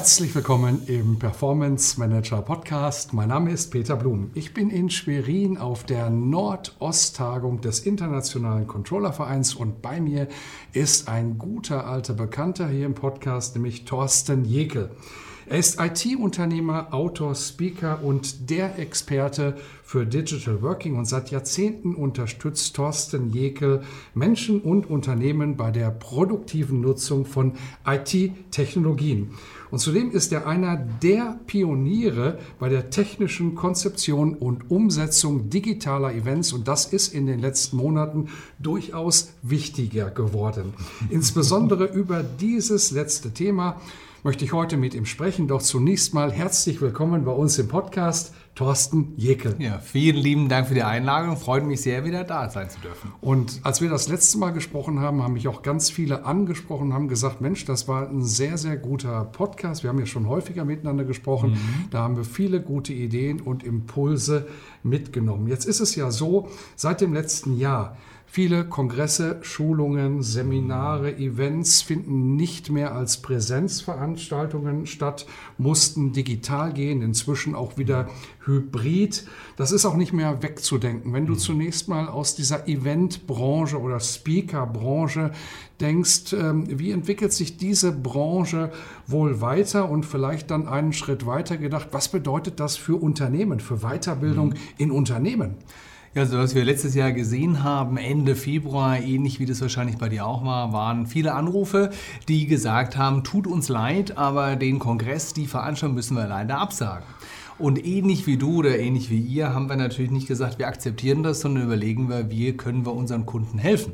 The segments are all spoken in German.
Herzlich willkommen im Performance Manager Podcast. Mein Name ist Peter Blum. Ich bin in Schwerin auf der Nordost-Tagung des Internationalen Controllervereins und bei mir ist ein guter alter Bekannter hier im Podcast, nämlich Thorsten Jekel. Er ist IT-Unternehmer, Autor, Speaker und der Experte für Digital Working und seit Jahrzehnten unterstützt Thorsten Jekel Menschen und Unternehmen bei der produktiven Nutzung von IT-Technologien. Und zudem ist er einer der Pioniere bei der technischen Konzeption und Umsetzung digitaler Events und das ist in den letzten Monaten durchaus wichtiger geworden. Insbesondere über dieses letzte Thema möchte ich heute mit ihm sprechen. Doch zunächst mal herzlich willkommen bei uns im Podcast, Thorsten Jekel. Ja, vielen lieben Dank für die Einladung. Freut mich sehr, wieder da sein zu dürfen. Und als wir das letzte Mal gesprochen haben, haben mich auch ganz viele angesprochen, haben gesagt, Mensch, das war ein sehr, sehr guter Podcast. Wir haben ja schon häufiger miteinander gesprochen. Mhm. Da haben wir viele gute Ideen und Impulse mitgenommen. Jetzt ist es ja so, seit dem letzten Jahr Viele Kongresse, Schulungen, Seminare, Events finden nicht mehr als Präsenzveranstaltungen statt, mussten digital gehen, inzwischen auch wieder hybrid. Das ist auch nicht mehr wegzudenken. Wenn du zunächst mal aus dieser Eventbranche oder Speakerbranche denkst, ähm, wie entwickelt sich diese Branche wohl weiter und vielleicht dann einen Schritt weiter gedacht, was bedeutet das für Unternehmen, für Weiterbildung in Unternehmen? Ja, also was wir letztes Jahr gesehen haben, Ende Februar, ähnlich wie das wahrscheinlich bei dir auch war, waren viele Anrufe, die gesagt haben, tut uns leid, aber den Kongress, die Veranstaltung müssen wir leider absagen. Und ähnlich wie du oder ähnlich wie ihr haben wir natürlich nicht gesagt, wir akzeptieren das, sondern überlegen wir, wie können wir unseren Kunden helfen.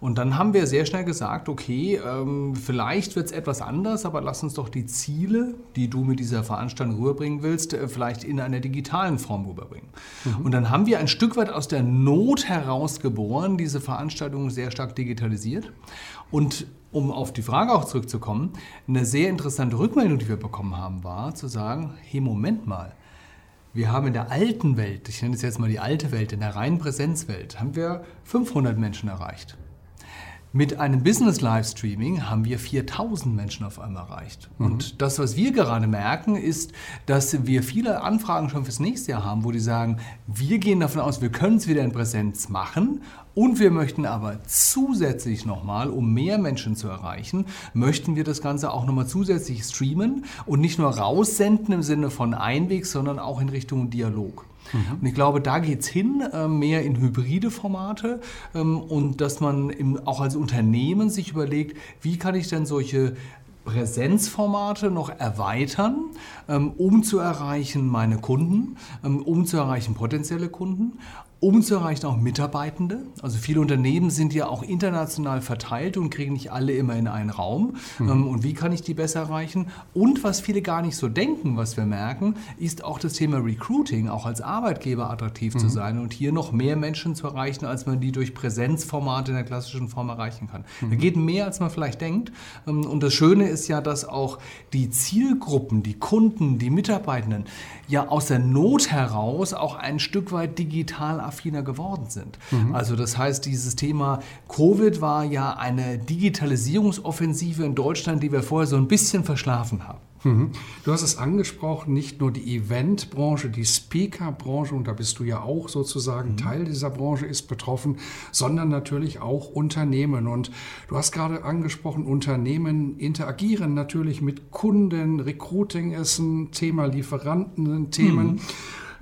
Und dann haben wir sehr schnell gesagt, okay, ähm, vielleicht wird es etwas anders, aber lass uns doch die Ziele, die du mit dieser Veranstaltung rüberbringen willst, äh, vielleicht in einer digitalen Form rüberbringen. Mhm. Und dann haben wir ein Stück weit aus der Not heraus geboren, diese Veranstaltung sehr stark digitalisiert. Und um auf die Frage auch zurückzukommen, eine sehr interessante Rückmeldung, die wir bekommen haben, war zu sagen, hey, Moment mal, wir haben in der alten Welt, ich nenne es jetzt mal die alte Welt, in der reinen Präsenzwelt, haben wir 500 Menschen erreicht. Mit einem Business-Livestreaming haben wir 4000 Menschen auf einmal erreicht. Mhm. Und das, was wir gerade merken, ist, dass wir viele Anfragen schon fürs nächste Jahr haben, wo die sagen, wir gehen davon aus, wir können es wieder in Präsenz machen und wir möchten aber zusätzlich nochmal, um mehr Menschen zu erreichen, möchten wir das Ganze auch nochmal zusätzlich streamen und nicht nur raussenden im Sinne von Einweg, sondern auch in Richtung Dialog. Mhm. Und ich glaube, da geht es hin, äh, mehr in hybride Formate ähm, und dass man auch als Unternehmen sich überlegt, wie kann ich denn solche Präsenzformate noch erweitern, ähm, um zu erreichen meine Kunden, ähm, um zu erreichen potenzielle Kunden um zu erreichen auch Mitarbeitende. Also viele Unternehmen sind ja auch international verteilt und kriegen nicht alle immer in einen Raum. Mhm. Und wie kann ich die besser erreichen? Und was viele gar nicht so denken, was wir merken, ist auch das Thema Recruiting, auch als Arbeitgeber attraktiv mhm. zu sein und hier noch mehr Menschen zu erreichen, als man die durch Präsenzformate in der klassischen Form erreichen kann. Mhm. Da geht mehr, als man vielleicht denkt. Ähm, und das Schöne ist ja, dass auch die Zielgruppen, die Kunden, die Mitarbeitenden ja aus der Not heraus auch ein Stück weit digital affiner geworden sind. Mhm. Also das heißt, dieses Thema Covid war ja eine Digitalisierungsoffensive in Deutschland, die wir vorher so ein bisschen verschlafen haben. Mhm. Du hast es angesprochen, nicht nur die Eventbranche, die Speakerbranche, und da bist du ja auch sozusagen mhm. Teil dieser Branche, ist betroffen, sondern natürlich auch Unternehmen. Und du hast gerade angesprochen, Unternehmen interagieren natürlich mit Kunden, Recruiting ist ein Thema, Lieferanten sind Themen. Mhm.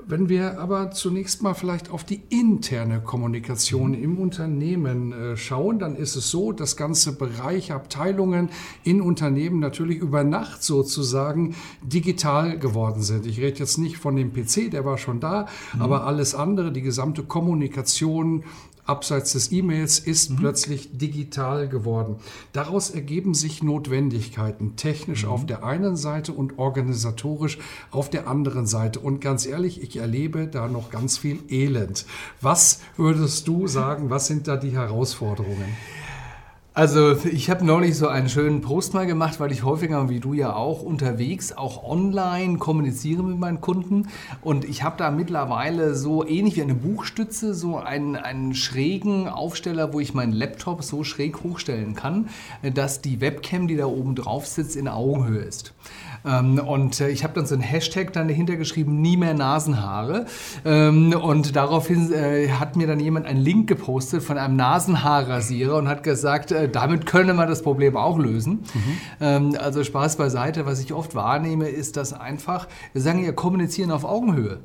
Wenn wir aber zunächst mal vielleicht auf die interne Kommunikation im Unternehmen äh, schauen, dann ist es so, dass ganze Bereiche, Abteilungen in Unternehmen natürlich über Nacht sozusagen digital geworden sind. Ich rede jetzt nicht von dem PC, der war schon da, mhm. aber alles andere, die gesamte Kommunikation, abseits des E-Mails ist mhm. plötzlich digital geworden. Daraus ergeben sich Notwendigkeiten, technisch mhm. auf der einen Seite und organisatorisch auf der anderen Seite. Und ganz ehrlich, ich erlebe da noch ganz viel Elend. Was würdest du sagen, was sind da die Herausforderungen? Also ich habe neulich so einen schönen Post mal gemacht, weil ich häufiger, wie du ja auch, unterwegs, auch online kommuniziere mit meinen Kunden. Und ich habe da mittlerweile so ähnlich wie eine Buchstütze, so einen, einen schrägen Aufsteller, wo ich meinen Laptop so schräg hochstellen kann, dass die Webcam, die da oben drauf sitzt, in Augenhöhe ist. Ähm, und äh, ich habe dann so einen Hashtag dann dahinter geschrieben, nie mehr Nasenhaare. Ähm, und daraufhin äh, hat mir dann jemand einen Link gepostet von einem Nasenhaarrasierer und hat gesagt, äh, damit könne man das Problem auch lösen. Mhm. Ähm, also Spaß beiseite. Was ich oft wahrnehme, ist, dass einfach, wir sagen ja, kommunizieren auf Augenhöhe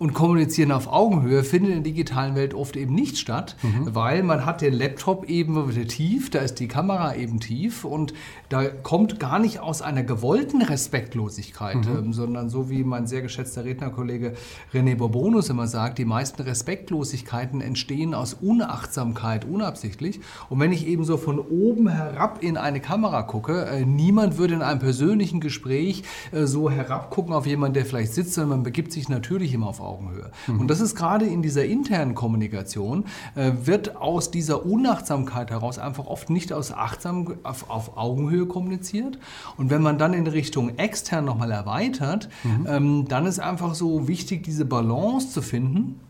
und Kommunizieren auf Augenhöhe findet in der digitalen Welt oft eben nicht statt, mhm. weil man hat den Laptop eben tief, da ist die Kamera eben tief und da kommt gar nicht aus einer gewollten Respektlosigkeit, mhm. ähm, sondern so wie mein sehr geschätzter Rednerkollege René Bourbonus immer sagt, die meisten Respektlosigkeiten entstehen aus Unachtsamkeit, unabsichtlich. Und wenn ich eben so von oben herab in eine Kamera gucke, äh, niemand würde in einem persönlichen Gespräch äh, so herabgucken auf jemanden, der vielleicht sitzt, sondern man begibt sich natürlich immer auf Augenhöhe. Augenhöhe. Mhm. Und das ist gerade in dieser internen Kommunikation, äh, wird aus dieser Unachtsamkeit heraus einfach oft nicht aus Achtsam auf, auf, Augenhöhe kommuniziert. Und wenn man dann in Richtung extern nochmal erweitert, mhm. ähm, dann ist einfach so wichtig, diese Balance zu finden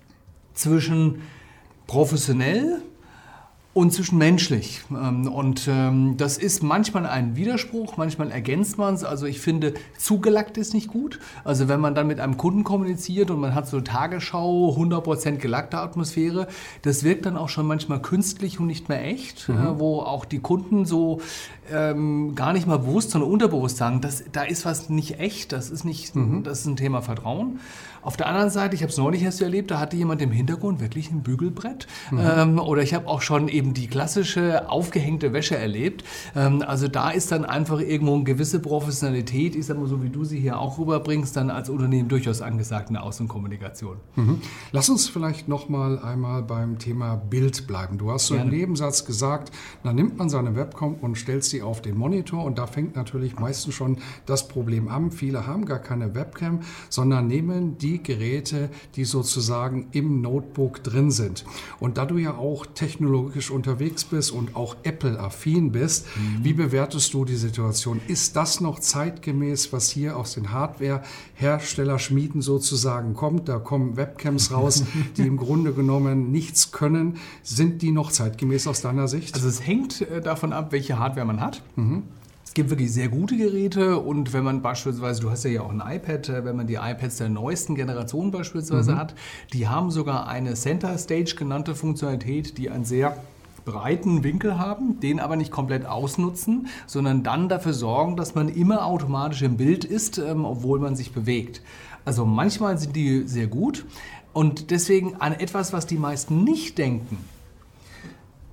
zwischen professionell und zwischenmenschlich. Ähm, und ähm, das ist manchmal ein Widerspruch, manchmal ergänzt man es. Also ich finde, zugelackt ist nicht gut. Also wenn man dann mit einem Kunden kommuniziert und man hat so Tagesschau, 100% gelackte Atmosphäre, das wirkt dann auch schon manchmal künstlich und nicht mehr echt, mhm. wo auch die Kunden so ähm, gar nicht mal bewusst, sondern unterbewusst sagen, das, da ist was nicht echt, das ist, nicht, mhm. das ist ein Thema Vertrauen. Auf der anderen Seite, ich habe es neulich erst erlebt, da hatte jemand im Hintergrund wirklich ein Bügelbrett. Mhm. Ähm, oder ich habe auch schon eben die klassische aufgehängte Wäsche erlebt. Ähm, also da ist dann einfach irgendwo eine gewisse Professionalität, ich sag mal so, wie du sie hier auch rüberbringst, dann als Unternehmen durchaus angesagt in der Außenkommunikation. Mhm. Lass uns vielleicht noch mal einmal beim Thema Bild bleiben. Du hast so Gerne. im Nebensatz gesagt, dann nimmt man seine Webcam und stellt sie auf den Monitor und da fängt natürlich meistens schon das Problem an. Viele haben gar keine Webcam, sondern nehmen die Geräte, die sozusagen im Notebook drin sind. Und da du ja auch technologisch unterwegs bist und auch Apple-affin bist, mhm. wie bewertest du die Situation? Ist das noch zeitgemäß, was hier aus den Hardware-Herstellerschmieden sozusagen kommt? Da kommen Webcams raus, die im Grunde genommen nichts können. Sind die noch zeitgemäß aus deiner Sicht? Also es hängt äh, davon ab, welche Hardware man hat. Mhm. Es gibt wirklich sehr gute Geräte und wenn man beispielsweise, du hast ja auch ein iPad, äh, wenn man die iPads der neuesten Generation beispielsweise mhm. hat, die haben sogar eine Center Stage genannte Funktionalität, die einen sehr breiten Winkel haben, den aber nicht komplett ausnutzen, sondern dann dafür sorgen, dass man immer automatisch im Bild ist, ähm, obwohl man sich bewegt. Also manchmal sind die sehr gut und deswegen an etwas, was die meisten nicht denken.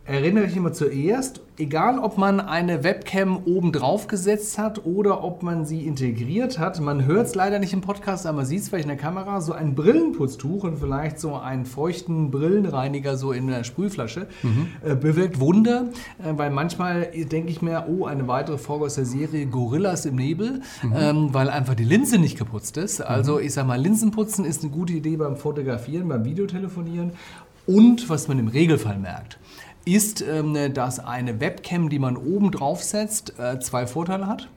Erinnere ich immer zuerst egal ob man eine Webcam oben drauf gesetzt hat oder ob man sie integriert hat, man hört es leider nicht im Podcast, aber man sieht es vielleicht in der Kamera, so ein Brillenputztuch und vielleicht so einen feuchten Brillenreiniger so in einer Sprühflasche mhm. äh, bewirkt Wunder, äh, weil manchmal denke ich mir, oh, eine weitere Folge aus der Serie Gorillas im Nebel, mhm. ähm, weil einfach die Linse nicht geputzt ist. Also mhm. ich sage mal, Linsenputzen ist eine gute Idee beim Fotografieren, beim Videotelefonieren und was man im Regelfall merkt ist, ähm, dass eine Webcam, die man oben drauf setzt, äh, zwei Vorteile hat.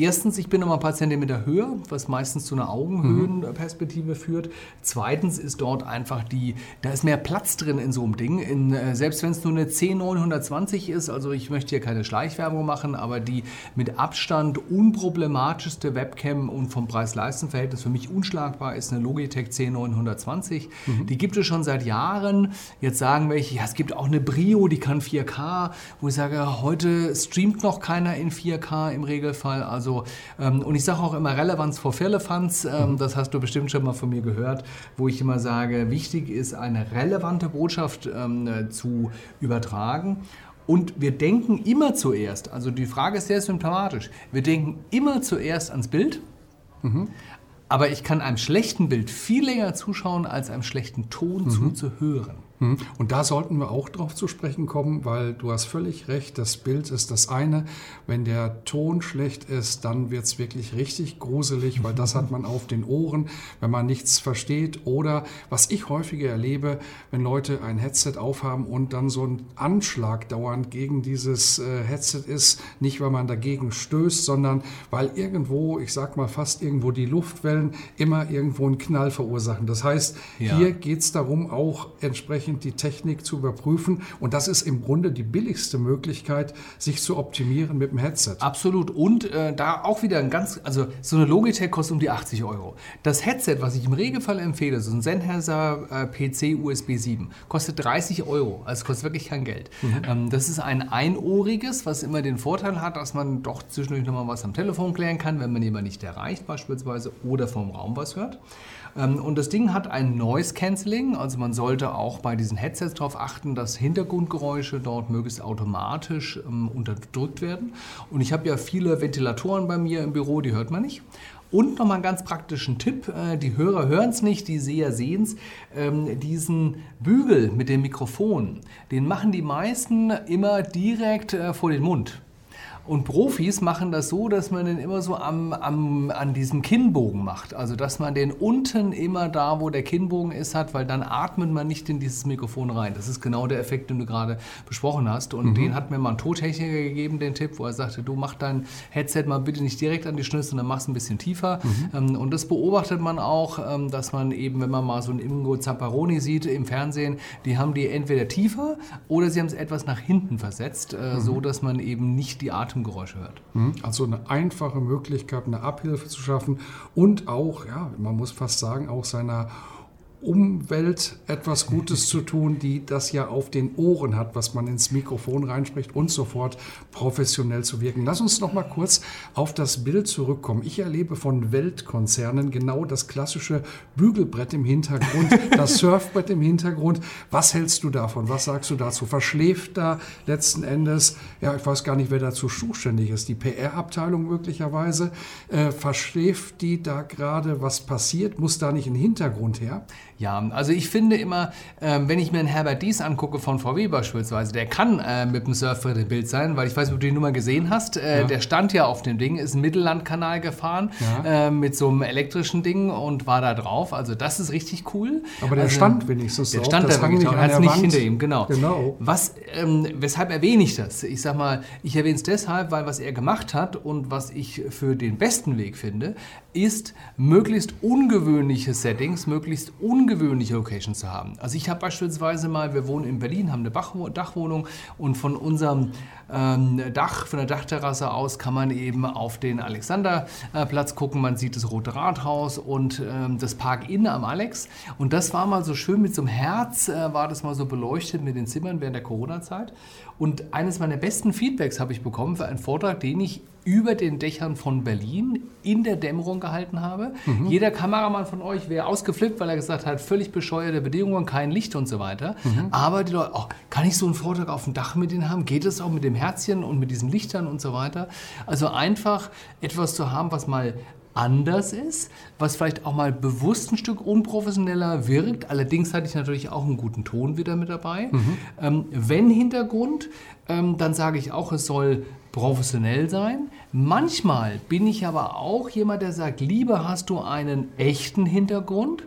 Erstens, ich bin noch mal ein paar Zentimeter höher, was meistens zu einer Augenhöhenperspektive führt. Zweitens ist dort einfach die, da ist mehr Platz drin in so einem Ding. In, äh, selbst wenn es nur eine C920 ist, also ich möchte hier keine Schleichwerbung machen, aber die mit Abstand unproblematischste Webcam und vom Preis-Leisten-Verhältnis für mich unschlagbar ist eine Logitech C920. Mhm. Die gibt es schon seit Jahren. Jetzt sagen welche, ja, es gibt auch eine Brio, die kann 4K, wo ich sage, heute streamt noch keiner in 4K im Regelfall. Also Also, ähm, und ich sage auch immer Relevanz vor Firlefanz. Ähm, mhm. Das hast du bestimmt schon mal von mir gehört, wo ich immer sage, wichtig ist, eine relevante Botschaft ähm, zu übertragen. Und wir denken immer zuerst, also die Frage ist sehr symptomatisch, wir denken immer zuerst ans Bild, mhm. aber ich kann einem schlechten Bild viel länger zuschauen, als einem schlechten Ton mhm. zuzuhören. Hm. Und da sollten wir auch drauf zu sprechen kommen, weil du hast völlig recht, das Bild ist das eine. Wenn der Ton schlecht ist, dann wird es wirklich richtig gruselig, weil das hat man auf den Ohren, wenn man nichts versteht. Oder was ich häufiger erlebe, wenn Leute ein Headset aufhaben und dann so ein Anschlag dauernd gegen dieses äh, Headset ist, nicht weil man dagegen stößt, sondern weil irgendwo, ich sag mal fast irgendwo die Luftwellen immer irgendwo einen Knall verursachen. Das heißt, ja. hier geht es darum, auch entsprechend entsprechend die Technik zu überprüfen. Und das ist im Grunde die billigste Möglichkeit, sich zu optimieren mit dem Headset. Absolut. Und äh, da auch wieder ein ganz, also so eine Logitech kostet um die 80 Euro. Das Headset, was ich im Regelfall empfehle, so ein Sennheiser äh, PC USB 7, kostet 30 Euro. Also kostet wirklich kein Geld. Mhm. Ähm, das ist ein einohriges, was immer den Vorteil hat, dass man doch zwischendurch nochmal was am Telefon klären kann, wenn man jemanden nicht erreicht beispielsweise oder vom Raum was hört. Ähm, und das Ding hat ein Noise Cancelling, also man sollte auch bei diesen Headsets darauf achten, dass Hintergrundgeräusche dort möglichst automatisch ähm, unterdrückt werden. Und ich habe ja viele Ventilatoren bei mir im Büro, die hört man nicht. Und nochmal einen ganz praktischen Tipp, äh, die Hörer hören es nicht, die Seher sehen es, ähm, diesen Bügel mit dem Mikrofon, den machen die meisten immer direkt äh, vor den Mund. Und Profis machen das so, dass man den immer so am, am, an diesem Kinnbogen macht. Also dass man den unten immer da, wo der Kinnbogen ist, hat, weil dann atmet man nicht in dieses Mikrofon rein. Das ist genau der Effekt, den du gerade besprochen hast. Und mhm. den hat mir mal ein Tontechniker gegeben, den Tipp, wo er sagte, du mach dein Headset mal bitte nicht direkt an die Schnüsse, sondern mach es ein bisschen tiefer. Mhm. Ähm, und das beobachtet man auch, ähm, dass man eben, wenn man mal so einen Ingo Zapparoni sieht im Fernsehen, die haben die entweder tiefer oder sie haben es etwas nach hinten versetzt, äh, mhm. so dass man eben nicht die Atem Atemgeräusche hört. Mhm. Also eine einfache Möglichkeit, eine Abhilfe zu schaffen und auch, ja, man muss fast sagen, auch seiner Umwelt etwas Gutes zu tun, die das ja auf den Ohren hat, was man ins Mikrofon reinspricht und sofort professionell zu wirken. Lass uns noch mal kurz auf das Bild zurückkommen. Ich erlebe von Weltkonzernen genau das klassische Bügelbrett im Hintergrund, das Surfbrett im Hintergrund. Was hältst du davon? Was sagst du dazu? Verschläft da letzten Endes, ja, ich weiß gar nicht, wer dazu zuständig ist, die PR-Abteilung möglicherweise, äh, verschläft die da gerade, was passiert? Muss da nicht ein Hintergrund her? Ja, also ich finde immer, äh, wenn ich mir einen Herbert Dies angucke von VW beispielsweise, der kann äh, mit dem Surfbrett im Bild sein, weil ich weiß nicht, ob du die Nummer gesehen hast. Äh, ja. Der stand ja auf dem Ding, ist einen Mittellandkanal gefahren ja. Äh, mit so einem elektrischen Ding und war da drauf. Also das ist richtig cool. Aber der also, stand wenigstens Der stand da wirklich, er hat nicht hinter ihm, genau. genau. Was, ähm, weshalb erwähne ich das? Ich sag mal, ich erwähne es deshalb, weil was er gemacht hat und was ich für den besten Weg finde, ist möglichst ungewöhnliche Settings, möglichst ungewöhnliche ungewöhnliche Locations zu haben. Also ich habe beispielsweise mal, wir wohnen in Berlin, haben eine Dachwohnung und von unserem ähm, Dach, von der Dachterrasse aus kann man eben auf den Alexanderplatz gucken. Man sieht das Rote Rathaus und ähm, das Park Inn am Alex. Und das war mal so schön mit so einem Herz, äh, war das mal so beleuchtet mit den Zimmern während der Corona-Zeit. Und eines meiner besten Feedbacks habe ich bekommen für einen Vortrag, den ich über den Dächern von Berlin in der Dämmerung gehalten habe. Mhm. Jeder Kameramann von euch wäre ausgeflippt, weil er gesagt hat, völlig bescheuerte Bedingungen, kein Licht und so weiter. Mhm. Aber die Leute, oh, kann ich so einen Vortrag auf dem Dach mit denen haben? Geht es auch mit dem Herzchen und mit diesen Lichtern und so weiter? Also einfach etwas zu haben, was mal anders ist, was vielleicht auch mal bewusst ein Stück unprofessioneller wirkt. Allerdings hatte ich natürlich auch einen guten Ton wieder mit dabei. Mhm. Ähm, wenn Hintergrund, ähm, dann sage ich auch, es soll professionell sein. Manchmal bin ich aber auch jemand, der sagt, lieber hast du einen echten Hintergrund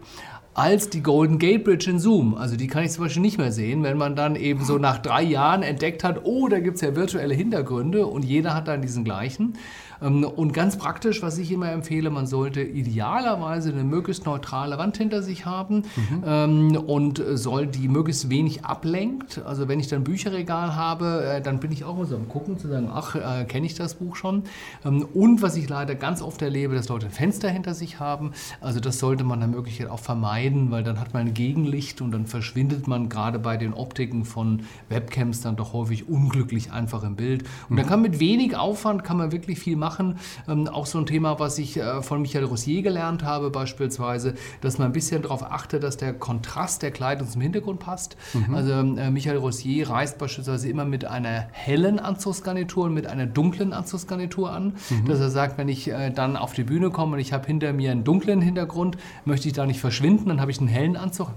als die Golden Gate Bridge in Zoom. Also die kann ich zum Beispiel nicht mehr sehen, wenn man dann eben so nach drei Jahren entdeckt hat, oh, da gibt es ja virtuelle Hintergründe und jeder hat dann diesen gleichen. Ähm, und ganz praktisch, was ich immer empfehle, man sollte idealerweise eine möglichst neutrale Wand hinter sich haben mhm. und soll die möglichst wenig ablenkt. Also wenn ich dann Bücherregal habe, äh, dann bin ich auch immer so am Gucken, zu sagen, ach, äh, kenne ich das Buch schon. Ähm, und was ich leider ganz oft erlebe, dass Leute ein Fenster hinter sich haben. Also das sollte man dann Möglichkeit auch vermeiden, weil dann hat man ein Gegenlicht und dann verschwindet man gerade bei den Optiken von Webcams dann doch häufig unglücklich einfach im Bild. Und mhm. dann kann mit wenig Aufwand kann man wirklich viel machen machen. Ähm, auch so ein Thema, was ich äh, von Michael Rossier gelernt habe, beispielsweise, dass man ein bisschen darauf achtet, dass der Kontrast der Kleidung zum Hintergrund passt. Mhm. Also äh, Michael Rossier reist beispielsweise immer mit einer hellen Anzugsgarnitur und mit einer dunklen Anzugsgarnitur an. Mhm. Dass er sagt, wenn ich äh, dann auf die Bühne komme und ich habe hinter mir einen dunklen Hintergrund, möchte ich da nicht verschwinden, dann habe ich einen hellen Anzug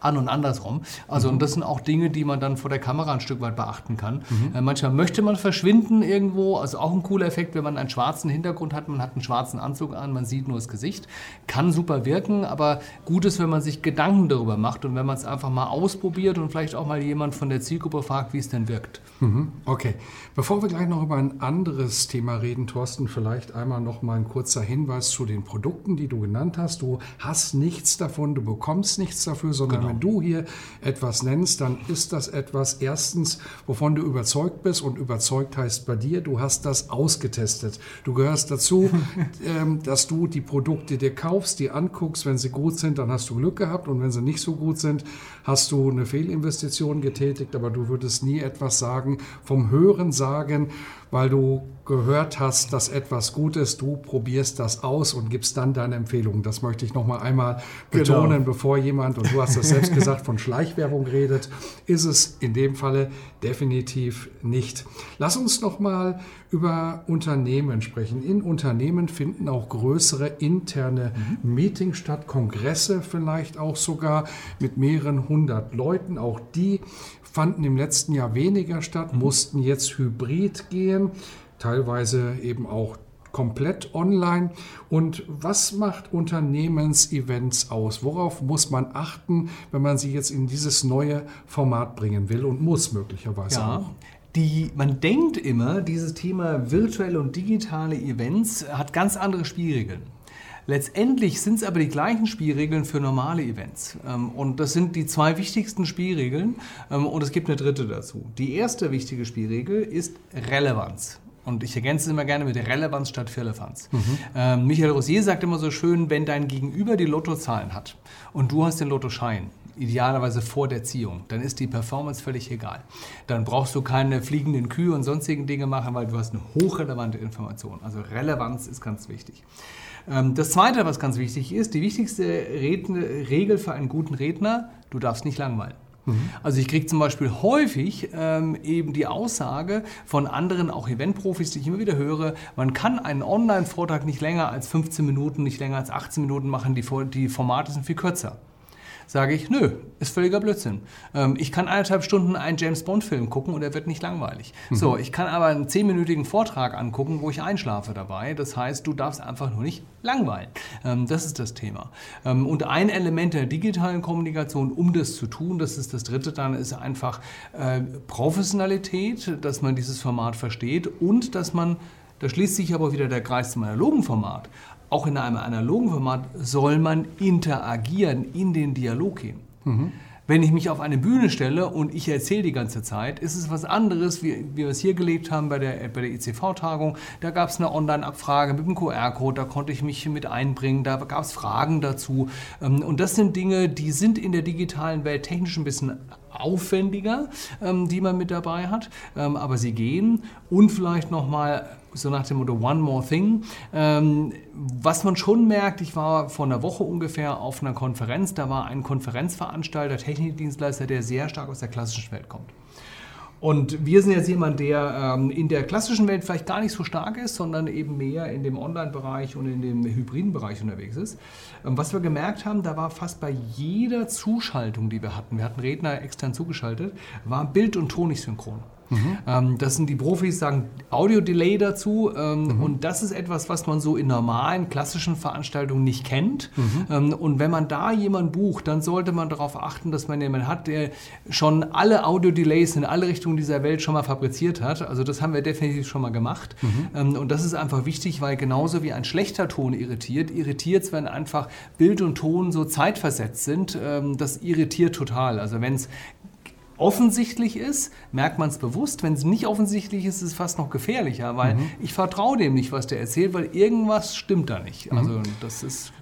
an und andersrum. Also, mhm. und das sind auch Dinge, die man dann vor der Kamera ein Stück weit beachten kann. Mhm. Äh, manchmal möchte man verschwinden irgendwo, also auch ein cooler Effekt, wenn man einen schwarzen Hintergrund hat, man hat einen schwarzen Anzug an, man sieht nur das Gesicht. Kann super wirken, aber gut ist, wenn man sich Gedanken darüber macht und wenn man es einfach mal ausprobiert und vielleicht auch mal jemand von der Zielgruppe fragt, wie es denn wirkt. Mhm. Okay. Bevor wir gleich noch über ein anderes Thema reden, Thorsten, vielleicht einmal noch mal ein kurzer Hinweis zu den Produkten, die du genannt hast. Du hast nichts davon, du bekommst nichts dafür, sondern genau. Wenn du hier etwas nennst, dann ist das etwas, erstens, wovon du überzeugt bist und überzeugt heißt bei dir, du hast das ausgetestet. Du gehörst dazu, ähm, dass du die Produkte dir kaufst, die anguckst, wenn sie gut sind, dann hast du Glück gehabt und wenn sie nicht so gut sind, hast du eine Fehlinvestition getätigt, aber du würdest nie etwas sagen vom Hören sagen, weil du gehört hast, dass etwas gut ist, du probierst das aus und gibst dann deine Empfehlung. Das möchte ich noch mal einmal genau. betonen, genau. bevor jemand, und du hast es selbst gesagt, von Schleichwerbung redet, ist es in dem Falle definitiv nicht. Lass uns noch mal über Unternehmen sprechen. In Unternehmen finden auch größere interne. Meetings statt, Kongresse vielleicht auch sogar mit mehreren hundert Leuten. Auch die fanden im letzten Jahr weniger statt, mussten jetzt hybrid gehen, teilweise eben auch komplett online. Und was macht Unternehmensevents aus? Worauf muss man achten, wenn man sie jetzt in dieses neue Format bringen will und muss möglicherweise ja. auch? Die, man denkt immer, dieses Thema virtuelle und digitale Events hat ganz andere Spielregeln. Letztendlich sind es aber die gleichen Spielregeln für normale Events. Ähm, und das sind die zwei wichtigsten Spielregeln. Ähm, und es gibt eine dritte dazu. Die erste wichtige Spielregel ist Relevanz. Und ich ergänze es immer gerne mit Relevanz statt Firlefanz. Mhm. Ähm, Michael Rosier sagt immer so schön, wenn dein Gegenüber die Lottozahlen hat und du hast den Lottoschein, idealerweise vor der Ziehung, dann ist die Performance völlig egal. Dann brauchst du keine fliegenden Kühe und sonstigen Dinge machen, weil du hast eine hochrelevante Information. Also Relevanz ist ganz wichtig. Ähm, das Zweite, was ganz wichtig ist, die wichtigste Regel für einen guten Redner, du darfst nicht langweilen. Mhm. Also ich kriege zum Beispiel häufig ähm, eben die Aussage von anderen, auch Eventprofis, die ich immer wieder höre, man kann einen Online-Vortrag nicht länger als 15 Minuten, nicht länger als 18 Minuten machen, die, die Formate sind viel kürzer sage ich, nö, ist völliger Blödsinn. Ähm, ich kann eineinhalb Stunden einen James Bond-Film gucken und er wird nicht langweilig. Mhm. So, ich kann aber einen zehnminütigen Vortrag angucken, wo ich einschlafe dabei. Das heißt, du darfst einfach nur nicht langweilen. Ähm, das ist das Thema. Ähm, und ein Element der digitalen Kommunikation, um das zu tun, das ist das dritte dann, ist einfach äh, Professionalität, dass man dieses Format versteht und dass man da schließt sich aber wieder der Kreis zum analogen Format auch in einem analogen Format soll man interagieren, in den Dialog gehen. Mhm. Wenn ich mich auf eine Bühne stelle und ich erzähle die ganze Zeit, ist es was anderes, wie, wie wir es hier gelebt haben bei der, bei der ICV-Tagung. Da gab es eine Online-Abfrage mit dem QR-Code, da konnte ich mich mit einbringen, da gab es Fragen dazu. Ähm, und das sind Dinge, die sind in der digitalen Welt technisch ein bisschen aufwendiger, ähm, die man mit dabei hat, ähm, aber sie gehen. Und vielleicht nochmal so nach dem Motto One More Thing. Ähm, was man schon merkt, ich war vor einer Woche ungefähr auf einer Konferenz, da war ein Konferenzveranstalter, Technikdienstleister, der sehr stark aus der klassischen Welt kommt. Und wir sind jetzt jemand, der ähm, in der klassischen Welt vielleicht gar nicht so stark ist, sondern eben mehr in dem Online-Bereich und in dem hybriden Bereich unterwegs ist. Ähm, was wir gemerkt haben, da war fast bei jeder Zuschaltung, die wir hatten, wir hatten Redner extern zugeschaltet, war Bild und Ton nicht synchron. Mhm. Ähm, das sind die Profis, sagen Audio-Delay dazu. Ähm, mhm. Und das ist etwas, was man so in normalen, klassischen Veranstaltungen nicht kennt. Mhm. Ähm, und wenn man da jemanden bucht, dann sollte man darauf achten, dass man jemanden hat, der schon alle Audio-Delays in alle Richtungen dieser Welt schon mal fabriziert hat. Also das haben wir definitiv schon mal gemacht. Mhm. Und das ist einfach wichtig, weil genauso wie ein schlechter Ton irritiert, irritiert es, wenn einfach Bild und Ton so zeitversetzt sind. Das irritiert total. Also wenn es offensichtlich ist, merkt man es bewusst. Wenn es nicht offensichtlich ist, ist es fast noch gefährlicher, weil mhm. ich vertraue dem nicht, was der erzählt, weil irgendwas stimmt da nicht. Also das ist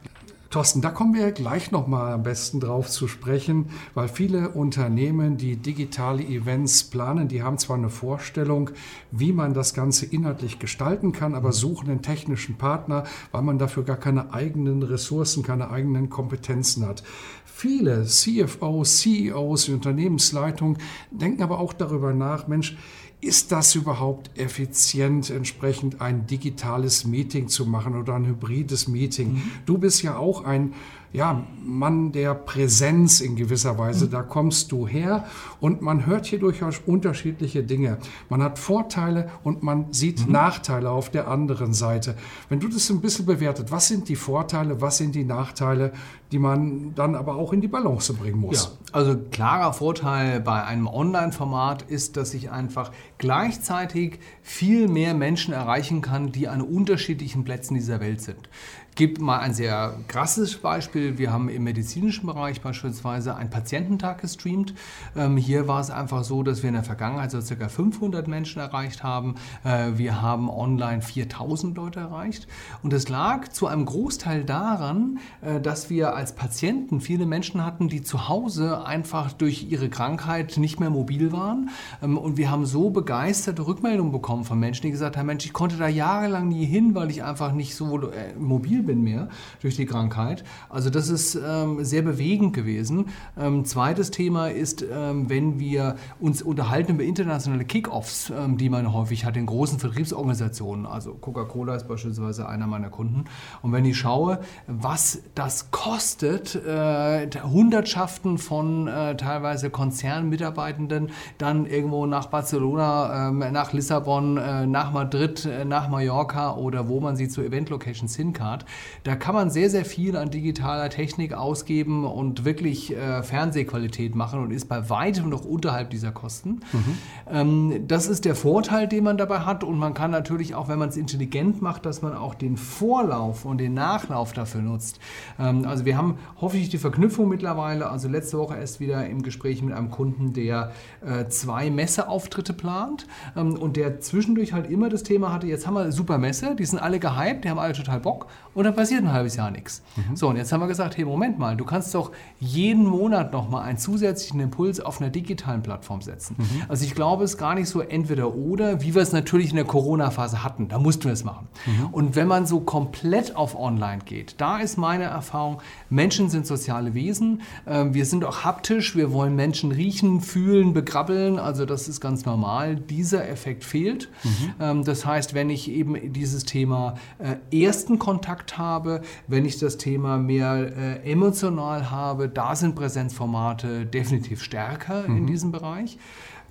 Thorsten, da kommen wir gleich noch mal am besten drauf zu sprechen, weil viele Unternehmen, die digitale Events planen, die haben zwar eine Vorstellung, wie man das Ganze inhaltlich gestalten kann, aber suchen einen technischen Partner, weil man dafür gar keine eigenen Ressourcen, keine eigenen Kompetenzen hat. Viele CFOs, CEOs, Unternehmensleitungen denken aber auch darüber nach, Mensch, ist das überhaupt effizient, entsprechend ein digitales Meeting zu machen oder ein hybrides Meeting? Mhm. Du bist ja auch ein ja, Mann der Präsenz in gewisser Weise. Mhm. Da kommst du her und man hört hier durchaus unterschiedliche Dinge. Man hat Vorteile und man sieht mhm. Nachteile auf der anderen Seite. Wenn du das ein bisschen bewertet, was sind die Vorteile, was sind die Nachteile, die man dann aber auch in die Balance bringen muss? Ja, also klarer Vorteil bei einem Online-Format ist, dass ich einfach gleichzeitig viel mehr Menschen erreichen kann, die an unterschiedlichen Plätzen dieser Welt sind gebe mal ein sehr krasses Beispiel. Wir haben im medizinischen Bereich beispielsweise einen Patiententag gestreamt. Ähm, hier war es einfach so, dass wir in der Vergangenheit so ca. 500 Menschen erreicht haben. Äh, wir haben online 4000 Leute erreicht. Und es lag zu einem Großteil daran, äh, dass wir als Patienten viele Menschen hatten, die zu Hause einfach durch ihre Krankheit nicht mehr mobil waren. Ähm, und wir haben so begeisterte Rückmeldungen bekommen von Menschen, die gesagt haben, Mensch, ich konnte da jahrelang nie hin, weil ich einfach nicht so äh, mobil bin mehr durch die Krankheit. Also das ist ähm, sehr bewegend gewesen. Ähm, zweites Thema ist, ähm, wenn wir uns unterhalten über internationale Kickoffs, ähm, die man häufig hat in großen Vertriebsorganisationen. Also Coca-Cola ist beispielsweise einer meiner Kunden. Und wenn ich schaue, was das kostet, äh, Hundertschaften von äh, teilweise Konzernmitarbeitenden dann irgendwo nach Barcelona, äh, nach Lissabon, nach Madrid, äh, nach Mallorca oder wo man sie zu Event-Locations hinkart, da kann man sehr, sehr viel an digitaler Technik ausgeben und wirklich äh, Fernsehqualität machen und ist bei weitem noch unterhalb dieser Kosten. Mhm. Ähm, das ist der Vorteil, den man dabei hat und man kann natürlich auch, wenn man es intelligent macht, dass man auch den Vorlauf und den Nachlauf dafür nutzt. Ähm, also wir haben hoffentlich die Verknüpfung mittlerweile, also letzte Woche erst wieder im Gespräch mit einem Kunden, der äh, zwei Messeauftritte plant ähm, und der zwischendurch halt immer das Thema hatte, jetzt haben wir super Messe, die sind alle gehypt, die haben alle total Bock und dann passiert ein halbes Jahr nichts. Mhm. So, und jetzt haben wir gesagt, hey, Moment mal, du kannst doch jeden Monat nochmal einen zusätzlichen Impuls auf einer digitalen Plattform setzen. Mhm. Also ich glaube, es ist gar nicht so entweder oder, wie wir es natürlich in der Corona-Phase hatten. Da mussten wir es machen. Mhm. Und wenn man so komplett auf Online geht, da ist meine Erfahrung, Menschen sind soziale Wesen. Ähm, wir sind auch haptisch. Wir wollen Menschen riechen, fühlen, begrabbeln. Also das ist ganz normal. Dieser Effekt fehlt. Mhm. Ähm, das heißt, wenn ich eben dieses Thema äh, ersten Kontakt habe, wenn ich das Thema mehr äh, emotional habe, da sind Präsenzformate definitiv stärker mhm. in diesem Bereich.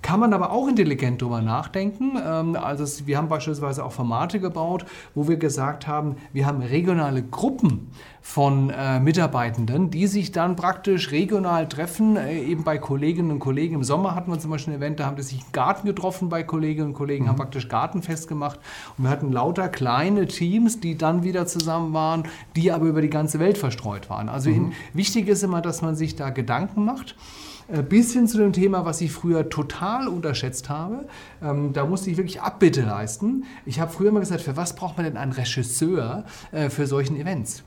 Kann man aber auch intelligent drüber nachdenken. Ähm, also wir haben beispielsweise auch Formate gebaut, wo wir gesagt haben, wir haben regionale Gruppen von äh, Mitarbeitenden, die sich dann praktisch regional treffen, äh, eben bei Kolleginnen und Kollegen. Im Sommer hatten wir zum Beispiel ein Event, da haben die sich im Garten getroffen bei Kolleginnen und Kollegen, mhm. haben praktisch Gartenfest gemacht und wir hatten lauter kleine Teams, die dann wieder zusammen waren, die aber über die ganze Welt verstreut waren. Also mhm. in, wichtig ist immer, dass man sich da Gedanken macht. Äh, bis hin zu dem Thema, was ich früher total unterschätzt habe. Ähm, da musste ich wirklich Abbitte leisten. Ich habe früher immer gesagt, für was braucht man denn einen Regisseur äh, für solchen Events?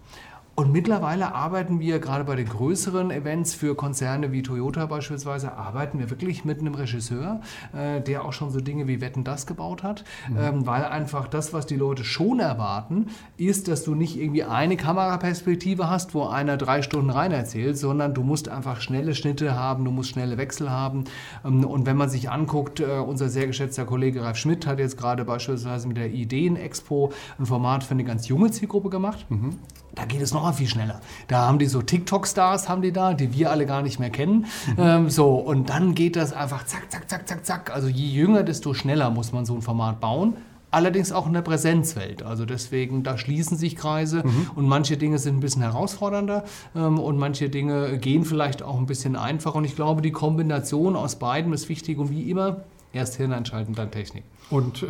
Und mittlerweile arbeiten wir gerade bei den größeren Events für Konzerne wie Toyota beispielsweise, arbeiten wir wirklich mit einem Regisseur, äh, der auch schon so Dinge wie Wetten das gebaut hat, mhm. ähm, weil einfach das, was die Leute schon erwarten, ist, dass du nicht irgendwie eine Kameraperspektive hast, wo einer drei Stunden rein erzählt, sondern du musst einfach schnelle Schnitte haben, du musst schnelle Wechsel haben. Ähm, und wenn man sich anguckt, äh, unser sehr geschätzter Kollege Ralf Schmidt hat jetzt gerade beispielsweise mit der Ideen-Expo ein Format für eine ganz junge Zielgruppe gemacht. Mhm. Da geht es noch mal viel schneller. Da haben die so TikTok-Stars, haben die da, die wir alle gar nicht mehr kennen. Ähm, so, und dann geht das einfach zack, zack, zack, zack, zack. Also je jünger, desto schneller muss man so ein Format bauen. Allerdings auch in der Präsenzwelt. Also deswegen, da schließen sich Kreise mhm. und manche Dinge sind ein bisschen herausfordernder ähm, und manche Dinge gehen vielleicht auch ein bisschen einfacher. Und ich glaube, die Kombination aus beidem ist wichtig. Und wie immer, Erst Hirn einschalten, dann Technik. Und äh,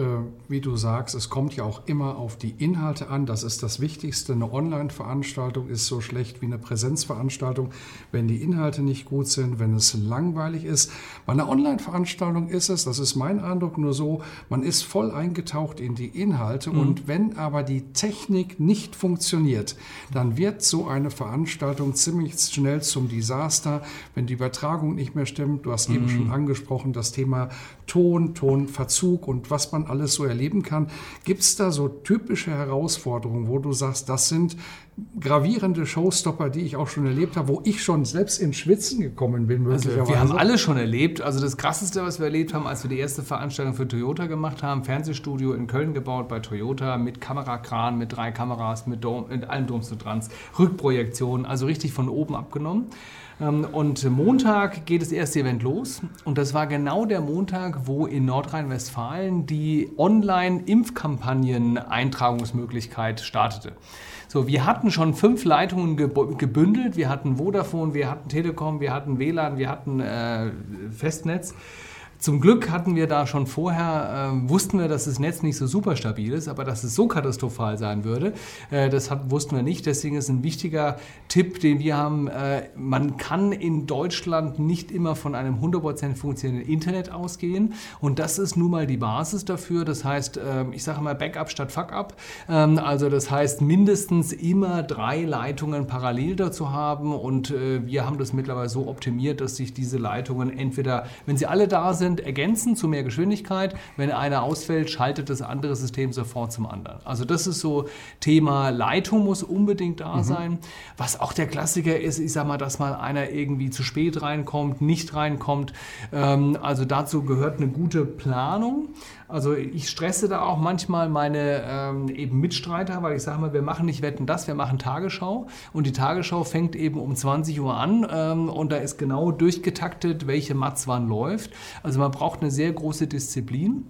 wie du sagst, es kommt ja auch immer auf die Inhalte an. Das ist das Wichtigste. Eine Online-Veranstaltung ist so schlecht wie eine Präsenzveranstaltung, wenn die Inhalte nicht gut sind, wenn es langweilig ist. Bei einer Online-Veranstaltung ist es, das ist mein Eindruck, nur so, man ist voll eingetaucht in die Inhalte. Mhm. Und wenn aber die Technik nicht funktioniert, dann wird so eine Veranstaltung ziemlich schnell zum Desaster, wenn die Übertragung nicht mehr stimmt. Du hast mhm. eben schon angesprochen, das Thema Ton, Tonverzug und was man alles so erleben kann. Gibt es da so typische Herausforderungen, wo du sagst, das sind gravierende Showstopper, die ich auch schon erlebt habe, wo ich schon selbst ins Schwitzen gekommen bin. Also wir haben alle schon erlebt. Also das Krasseste, was wir erlebt haben, als wir die erste Veranstaltung für Toyota gemacht haben, Fernsehstudio in Köln gebaut bei Toyota mit Kamerakran, mit drei Kameras, mit, Dom, mit und Drans, Rückprojektionen, also richtig von oben abgenommen. Ähm, und Montag geht das erste Event los. Und das war genau der Montag, wo in Nordrhein-Westfalen die Online-Impfkampagnen-Eintragungsmöglichkeit startete. So, wir hatten schon fünf Leitungen gebündelt. Wir hatten Vodafone, wir hatten Telekom, wir hatten WLAN, wir hatten äh, Festnetz. Zum Glück hatten wir da schon vorher, äh, wussten wir, dass das Netz nicht so super stabil ist, aber dass es so katastrophal sein würde, äh, das hat, wussten wir nicht. Deswegen ist ein wichtiger Tipp, den wir haben, äh, man kann in Deutschland nicht immer von einem 100% funktionierenden Internet ausgehen und das ist nun mal die Basis dafür. Das heißt, ähm, ich sage mal Backup statt Fuckup. Ähm, also das heißt, mindestens immer drei Leitungen parallel dazu haben und äh, wir haben das mittlerweile so optimiert, dass sich diese Leitungen entweder, wenn sie alle da sind, sind, ergänzen zu mehr Geschwindigkeit. Wenn einer ausfällt, schaltet das andere System sofort zum anderen. Also das ist so Thema Leitung muss unbedingt da mhm. sein. Was auch der Klassiker ist, ich sag mal, dass mal einer irgendwie zu spät reinkommt, nicht reinkommt. Ähm, also dazu gehört eine gute Planung. Also ich stresse da auch manchmal meine ähm, eben Mitstreiter, weil ich sage mal, wir machen nicht Wetten das, wir machen Tagesschau und die Tagesschau fängt eben um 20 Uhr an ähm, und da ist genau durchgetaktet, welche Matz wann läuft. Also man braucht eine sehr große Disziplin.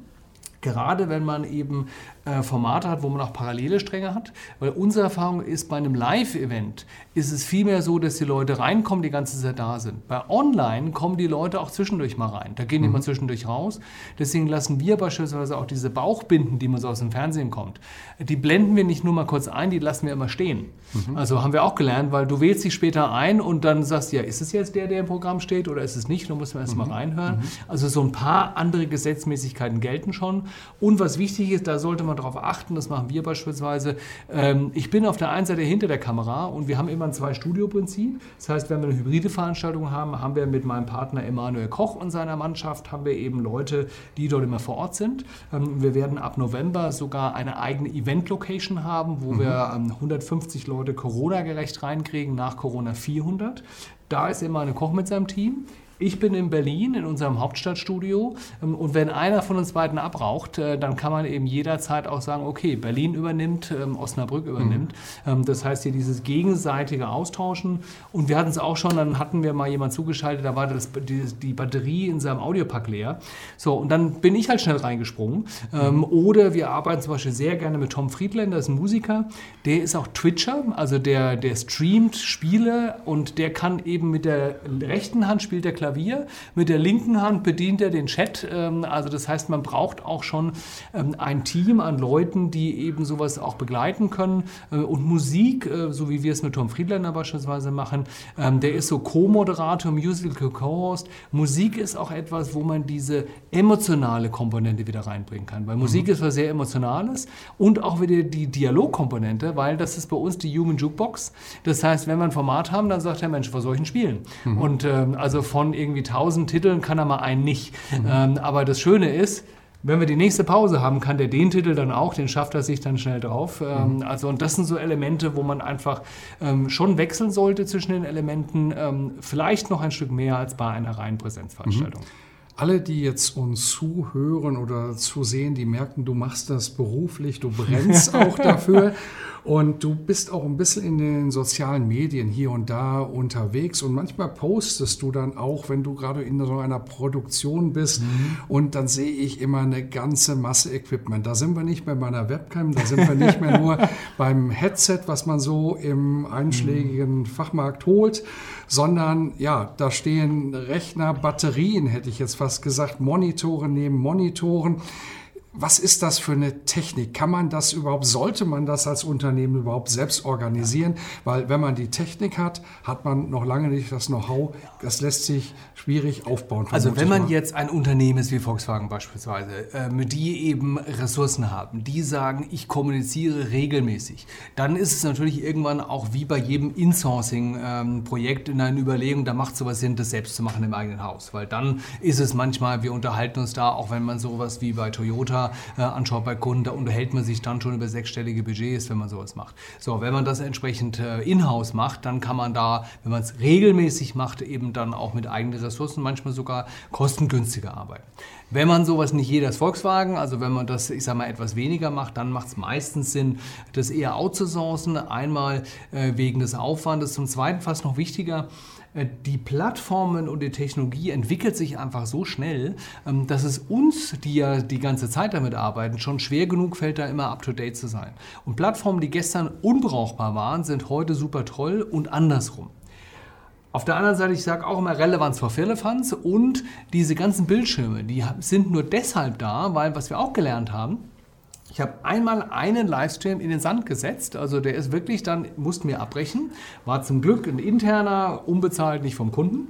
Gerade wenn man eben äh, Formate hat, wo man auch parallele Stränge hat. Weil unsere Erfahrung ist, bei einem Live-Event ist es vielmehr so, dass die Leute reinkommen, die ganze Zeit da sind. Bei Online kommen die Leute auch zwischendurch mal rein. Da gehen die mhm. mal zwischendurch raus. Deswegen lassen wir beispielsweise auch diese Bauchbinden, die man so aus dem Fernsehen kommt, die blenden wir nicht nur mal kurz ein, die lassen wir immer stehen. Mhm. Also haben wir auch gelernt, weil du wählst dich später ein und dann sagst, ja, ist es jetzt der, der im Programm steht oder ist es nicht? Da muss man erst mhm. mal reinhören. Mhm. Also so ein paar andere Gesetzmäßigkeiten gelten schon. Und was wichtig ist, da sollte man darauf achten, das machen wir beispielsweise. Ähm, ich bin auf der einen Seite hinter der Kamera und wir haben immer ein Zwei-Studio-Prinzip. Das heißt, wenn wir eine hybride Veranstaltung haben, haben wir mit meinem Partner Emanuel Koch und seiner Mannschaft, haben wir eben Leute, die dort immer vor Ort sind. Ähm, wir werden ab November sogar eine eigene Event-Location haben, wo mhm. wir 150 Leute Corona-gerecht reinkriegen, nach Corona 400. Da ist Emanuel Koch mit seinem Team. Ich bin in Berlin in unserem Hauptstadtstudio ähm, und wenn einer von uns beiden abraucht, äh, dann kann man eben jederzeit auch sagen, okay, Berlin übernimmt, ähm, Osnabrück übernimmt. Mhm. Das heißt hier dieses gegenseitige Austauschen und wir hatten es auch schon, dann hatten wir mal jemand zugeschaltet, da war das, die, die Batterie in seinem Audiopack leer. So, und dann bin ich halt schnell reingesprungen. Mhm. Oder wir arbeiten zum Beispiel sehr gerne mit Tom Friedländer, das ist ein Musiker, der ist auch Twitcher, also der, der streamt Spiele und der kann eben mit der rechten Hand spielt der Klavier Klavier. Mit der linken Hand bedient er den Chat. Ähm, also das heißt, man braucht auch schon ähm, ein Team an Leuten, die eben sowas auch begleiten können. Äh, und Musik, äh, so wie wir es mit Tom Friedländer beispielsweise machen, ähm, der ist so Co-Moderator, Musical Co-Host. Musik ist auch etwas, wo man diese emotionale Komponente wieder reinbringen kann. Weil Musik mhm. ist was sehr Emotionales und auch wieder die Dialogkomponente, weil das ist bei uns die Human Jukebox. Das heißt, wenn wir ein Format haben, dann sagt der Mensch, was soll ich denn spielen? Mhm. Und ähm, also von irgendwie 1000 Titeln kann er mal einen nicht. Mhm. Ähm, aber das Schöne ist, wenn wir die nächste Pause haben, kann der den Titel dann auch, den schafft er sich dann schnell drauf. Ähm, mhm. Also, und das sind so Elemente, wo man einfach ähm, schon wechseln sollte zwischen den Elementen, ähm, vielleicht noch ein Stück mehr als bei einer reinen Präsenzveranstaltung. Mhm. Alle, die jetzt uns zuhören oder zusehen, die merken, du machst das beruflich, du brennst auch dafür. Und du bist auch ein bisschen in den sozialen Medien hier und da unterwegs und manchmal postest du dann auch, wenn du gerade in so einer Produktion bist mhm. und dann sehe ich immer eine ganze Masse Equipment. Da sind wir nicht mehr bei einer Webcam, da sind wir nicht mehr nur beim Headset, was man so im einschlägigen mhm. Fachmarkt holt, sondern ja, da stehen Rechner, Batterien, hätte ich jetzt fast gesagt, Monitore neben Monitoren. Was ist das für eine Technik? Kann man das überhaupt, sollte man das als Unternehmen überhaupt selbst organisieren? Weil wenn man die Technik hat, hat man noch lange nicht das Know-how. Das lässt sich schwierig aufbauen. Also wenn man jetzt ein Unternehmen ist wie Volkswagen beispielsweise, ähm, die eben Ressourcen haben, die sagen, ich kommuniziere regelmäßig, dann ist es natürlich irgendwann auch wie bei jedem Insourcing-Projekt in einer Überlegung, da macht es sowas Sinn, das selbst zu machen im eigenen Haus. Weil dann ist es manchmal, wir unterhalten uns da, auch wenn man sowas wie bei Toyota Toyota äh, anschaut bei Kunden, da unterhält man sich dann schon über sechsstellige Budgets, wenn man sowas macht. So, wenn man das entsprechend äh, in-house macht, dann kann man da, wenn man es regelmäßig macht, eben dann auch mit eigenen Ressourcen manchmal sogar kostengünstiger arbeiten. Wenn man sowas nicht jeder Volkswagen, also wenn man das, ich sag mal, etwas weniger macht, dann macht es meistens Sinn, das eher outzusourcen. Einmal äh, wegen des Aufwandes, zum Zweiten fast noch wichtiger, äh, die Plattformen und die Technologie entwickelt sich einfach so schnell, ähm, dass es uns, die ja die ganze Zeit damit arbeiten, schon schwer genug fällt, da immer up-to-date zu sein. Und Plattformen, die gestern unbrauchbar waren, sind heute super toll und andersrum. Auf der anderen Seite, ich sage auch immer Relevanz vor Firlefanz und diese ganzen Bildschirme, die sind nur deshalb da, weil, was wir auch gelernt haben, ich habe einmal einen Livestream in den Sand gesetzt, also der ist wirklich dann, mussten wir abbrechen, war zum Glück ein interner, unbezahlt, nicht vom Kunden.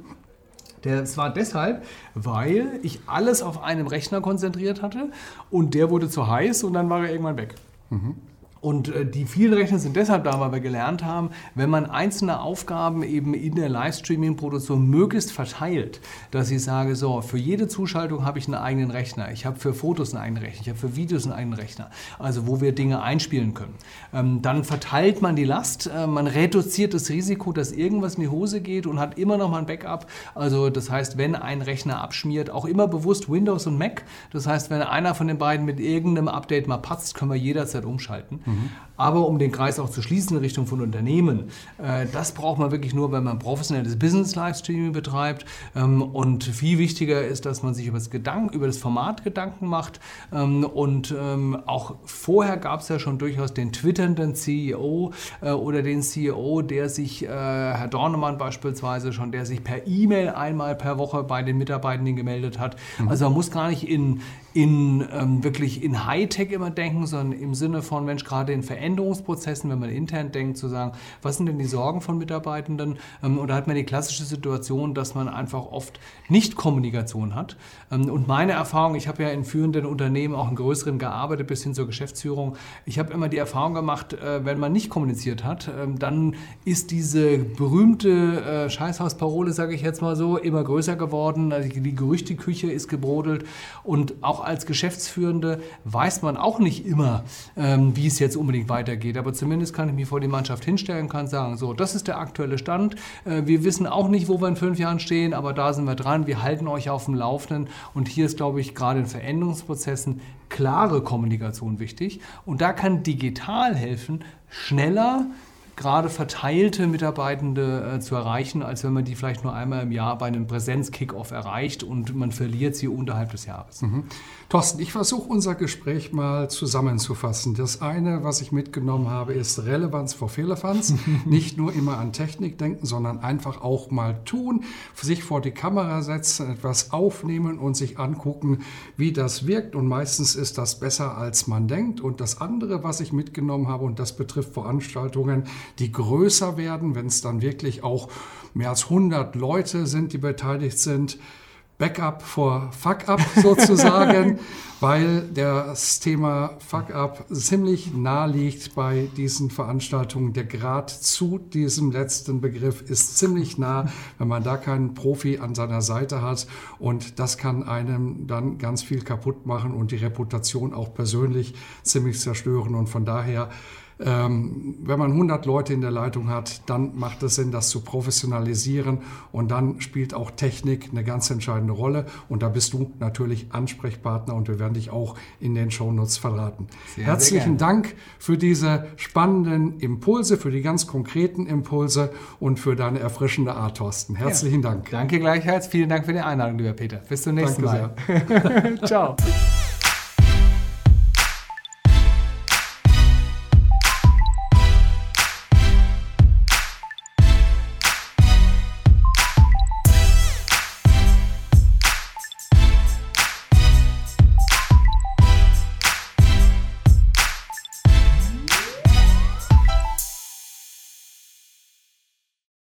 Das war deshalb, weil ich alles auf einem Rechner konzentriert hatte und der wurde zu heiß und dann war er irgendwann weg. Mhm. Und äh, die vielen Rechner sind deshalb da, weil wir gelernt haben, wenn man einzelne Aufgaben eben in der Livestreaming-Produktion möglichst verteilt, dass ich sage, so, für jede Zuschaltung habe ich einen eigenen Rechner, ich habe für Fotos einen eigenen Rechner, ich habe für Videos einen eigenen Rechner, also wo wir Dinge einspielen können. Ähm, dann verteilt man die Last, äh, man reduziert das Risiko, dass irgendwas in die Hose geht und hat immer noch mal ein Backup. Also das heißt, wenn ein Rechner abschmiert, auch immer bewusst Windows und Mac. Das heißt, wenn einer von den beiden mit irgendeinem Update mal patzt, können wir jederzeit umschalten. Mhm. Aber um den Kreis auch zu schließen in Richtung von Unternehmen, äh, das braucht man wirklich nur, wenn man professionelles Business-Livestreaming betreibt. Ähm, und viel wichtiger ist, dass man sich über das, Gedanken, über das Format Gedanken macht. Ähm, und ähm, auch vorher gab es ja schon durchaus den twitternden CEO äh, oder den CEO, der sich, äh, Herr Dornemann beispielsweise schon, der sich per E-Mail einmal per Woche bei den Mitarbeitenden gemeldet hat. Mhm. Also man muss gar nicht in, in ähm, wirklich in Hightech immer denken, sondern im Sinne von, Mensch, gerade in Veränderungsprozessen, wenn man intern denkt, zu sagen, was sind denn die Sorgen von Mitarbeitenden? Ähm, und da hat man die klassische Situation, dass man einfach oft nicht Kommunikation hat. Ähm, und meine Erfahrung, ich habe ja in führenden Unternehmen auch in größeren gearbeitet, bis hin zur Geschäftsführung. Ich habe immer die Erfahrung gemacht, äh, wenn man nicht kommuniziert hat, ähm, dann ist diese berühmte äh, Scheißhausparole, sage ich jetzt mal so, immer größer geworden. Also die Gerüchteküche ist gebrodelt und auch als Geschäftsführende weiß man auch nicht immer, ähm, wie es jetzt unbedingt weitergeht. Aber zumindest kann ich mich vor die Mannschaft hinstellen, kann sagen, so, das ist der aktuelle Stand. Äh, wir wissen auch nicht, wo wir in fünf Jahren stehen, aber da sind wir dran. Wir halten euch auf dem Laufenden. Und hier ist, glaube ich, gerade in Veränderungsprozessen klare Kommunikation wichtig. Und da kann digital helfen, schneller gerade verteilte Mitarbeitende äh, zu erreichen, als wenn man die vielleicht nur einmal im Jahr bei einem Präsenz-Kickoff erreicht und man verliert sie unterhalb des Jahres. Mhm. Thorsten, ich versuche unser Gespräch mal zusammenzufassen. Das eine, was ich mitgenommen habe, ist Relevanz vor Fehlerfanz. Nicht nur immer an Technik denken, sondern einfach auch mal tun, sich vor die Kamera setzen, etwas aufnehmen und sich angucken, wie das wirkt. Und meistens ist das besser, als man denkt. Und das andere, was ich mitgenommen habe, und das betrifft Veranstaltungen, die größer werden, wenn es dann wirklich auch mehr als 100 Leute sind, die beteiligt sind. Backup vor Fuck-up sozusagen, weil das Thema Fuck-up ziemlich nah liegt bei diesen Veranstaltungen. Der Grad zu diesem letzten Begriff ist ziemlich nah, wenn man da keinen Profi an seiner Seite hat. Und das kann einem dann ganz viel kaputt machen und die Reputation auch persönlich ziemlich zerstören. Und von daher ähm, wenn man 100 Leute in der Leitung hat, dann macht es Sinn, das zu professionalisieren und dann spielt auch Technik eine ganz entscheidende Rolle und da bist du natürlich Ansprechpartner und wir werden dich auch in den Shownotes verraten. Sehr, Herzlichen sehr Dank für diese spannenden Impulse, für die ganz konkreten Impulse und für deine erfrischende Art, Thorsten. Herzlichen ja. Dank. Danke gleichfalls. Vielen Dank für die Einladung, lieber Peter. Bis zum nächsten Danke Mal. Ciao.